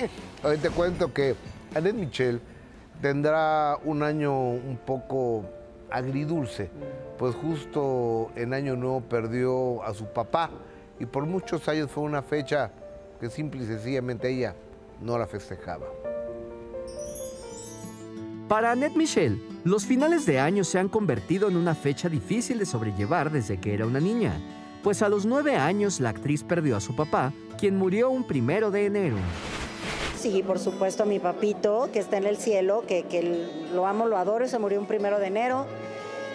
Hoy te cuento que Annette Michel tendrá un año un poco agridulce, pues justo en Año Nuevo perdió a su papá y por muchos años fue una fecha que simple y sencillamente ella no la festejaba. Para Annette Michel, los finales de año se han convertido en una fecha difícil de sobrellevar desde que era una niña, pues a los nueve años la actriz perdió a su papá, quien murió un primero de enero. Sí, por supuesto, mi papito, que está en el cielo, que, que lo amo, lo adoro, se murió un primero de enero.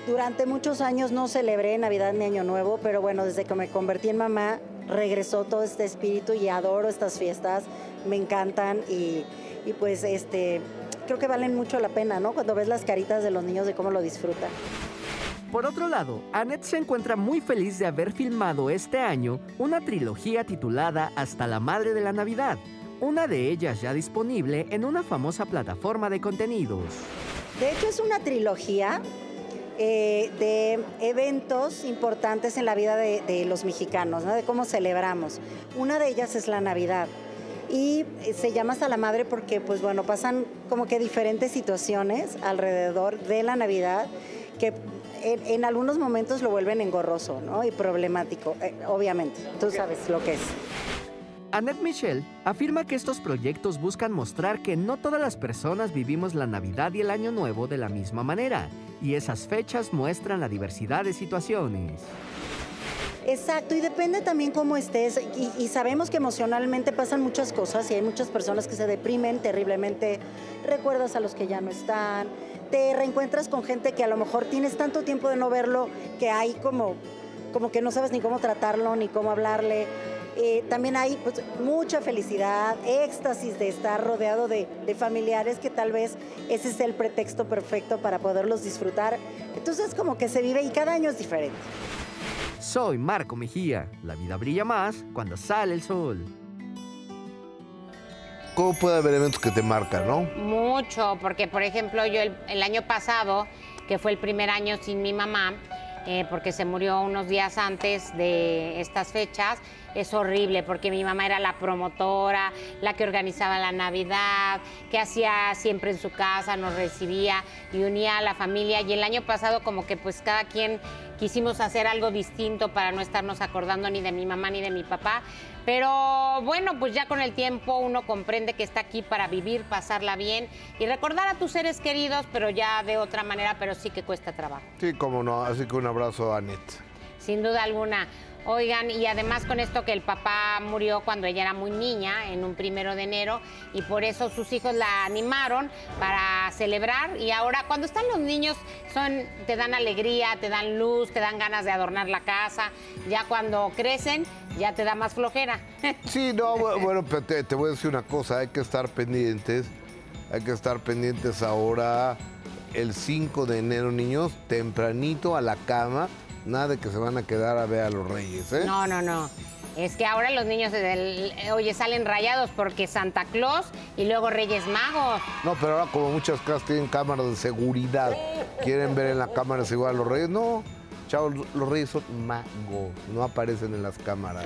Durante muchos años no celebré Navidad ni Año Nuevo, pero bueno, desde que me convertí en mamá, regresó todo este espíritu y adoro estas fiestas, me encantan y, y pues este, creo que valen mucho la pena, ¿no? Cuando ves las caritas de los niños de cómo lo disfrutan. Por otro lado, Annette se encuentra muy feliz de haber filmado este año una trilogía titulada Hasta la Madre de la Navidad, una de ellas ya disponible en una famosa plataforma de contenidos. De hecho, es una trilogía eh, de eventos importantes en la vida de, los mexicanos, ¿no? de cómo celebramos. Una de ellas es la Navidad y eh, se llama hasta la madre porque pues bueno pasan como que diferentes situaciones alrededor de la Navidad que en, en algunos momentos lo vuelven engorroso ¿no? y problemático, eh, obviamente, tú sabes lo que es. Annette Michel afirma que estos proyectos buscan mostrar que no todas las personas vivimos la Navidad y el Año Nuevo de la misma manera, y esas fechas muestran la diversidad de situaciones. Exacto, y depende también cómo estés. Y, y, sabemos que emocionalmente pasan muchas cosas y hay muchas personas que se deprimen terriblemente. Recuerdas a los que ya no están, te reencuentras con gente que a lo mejor tienes tanto tiempo de no verlo que hay como, como que no sabes ni cómo tratarlo ni cómo hablarle. Eh, también hay pues, mucha felicidad, éxtasis de estar rodeado de, de, familiares que tal vez ese es el pretexto perfecto para poderlos disfrutar. Entonces como que se vive y cada año es diferente. Soy Marco Mejía. La vida brilla más cuando sale el sol. ¿Cómo puede haber eventos que te marcan, no? Mucho, porque por ejemplo yo el, el año pasado, que fue el primer año sin mi mamá, eh, porque se murió unos días antes de estas fechas, es horrible porque mi mamá era la promotora, la que organizaba la Navidad, que hacía siempre en su casa, nos recibía y unía a la familia. Y el año pasado como que pues cada quien quisimos hacer algo distinto para no estarnos acordando ni de mi mamá ni de mi papá. Pero bueno, pues ya con el tiempo uno comprende que está aquí para vivir, pasarla bien y recordar a tus seres queridos, pero ya de otra manera, pero sí que cuesta trabajo. Sí, cómo no. Así que un abrazo a Annette. Sin duda alguna. Oigan, y además con esto que el papá murió cuando ella era muy niña, en un primero de enero, y por eso sus hijos la animaron para celebrar. Y ahora, cuando están los niños, son, te dan alegría, te dan luz, te dan ganas de adornar la casa. Ya cuando crecen, ya te da más flojera. Sí, no, bueno, pero te, te voy a decir una cosa, hay que estar pendientes, hay que estar pendientes ahora, el 5 de enero, niños, tempranito a la cama Nada de que se van a quedar a ver a los reyes, ¿eh? No, no, no. Es que ahora los niños, del, oye, salen rayados porque Santa Claus y luego Reyes Magos. No, pero ahora como muchas casas tienen cámaras de seguridad, quieren ver en la cámara seguridad a los reyes. No, chavos, los reyes son magos, no aparecen en las cámaras.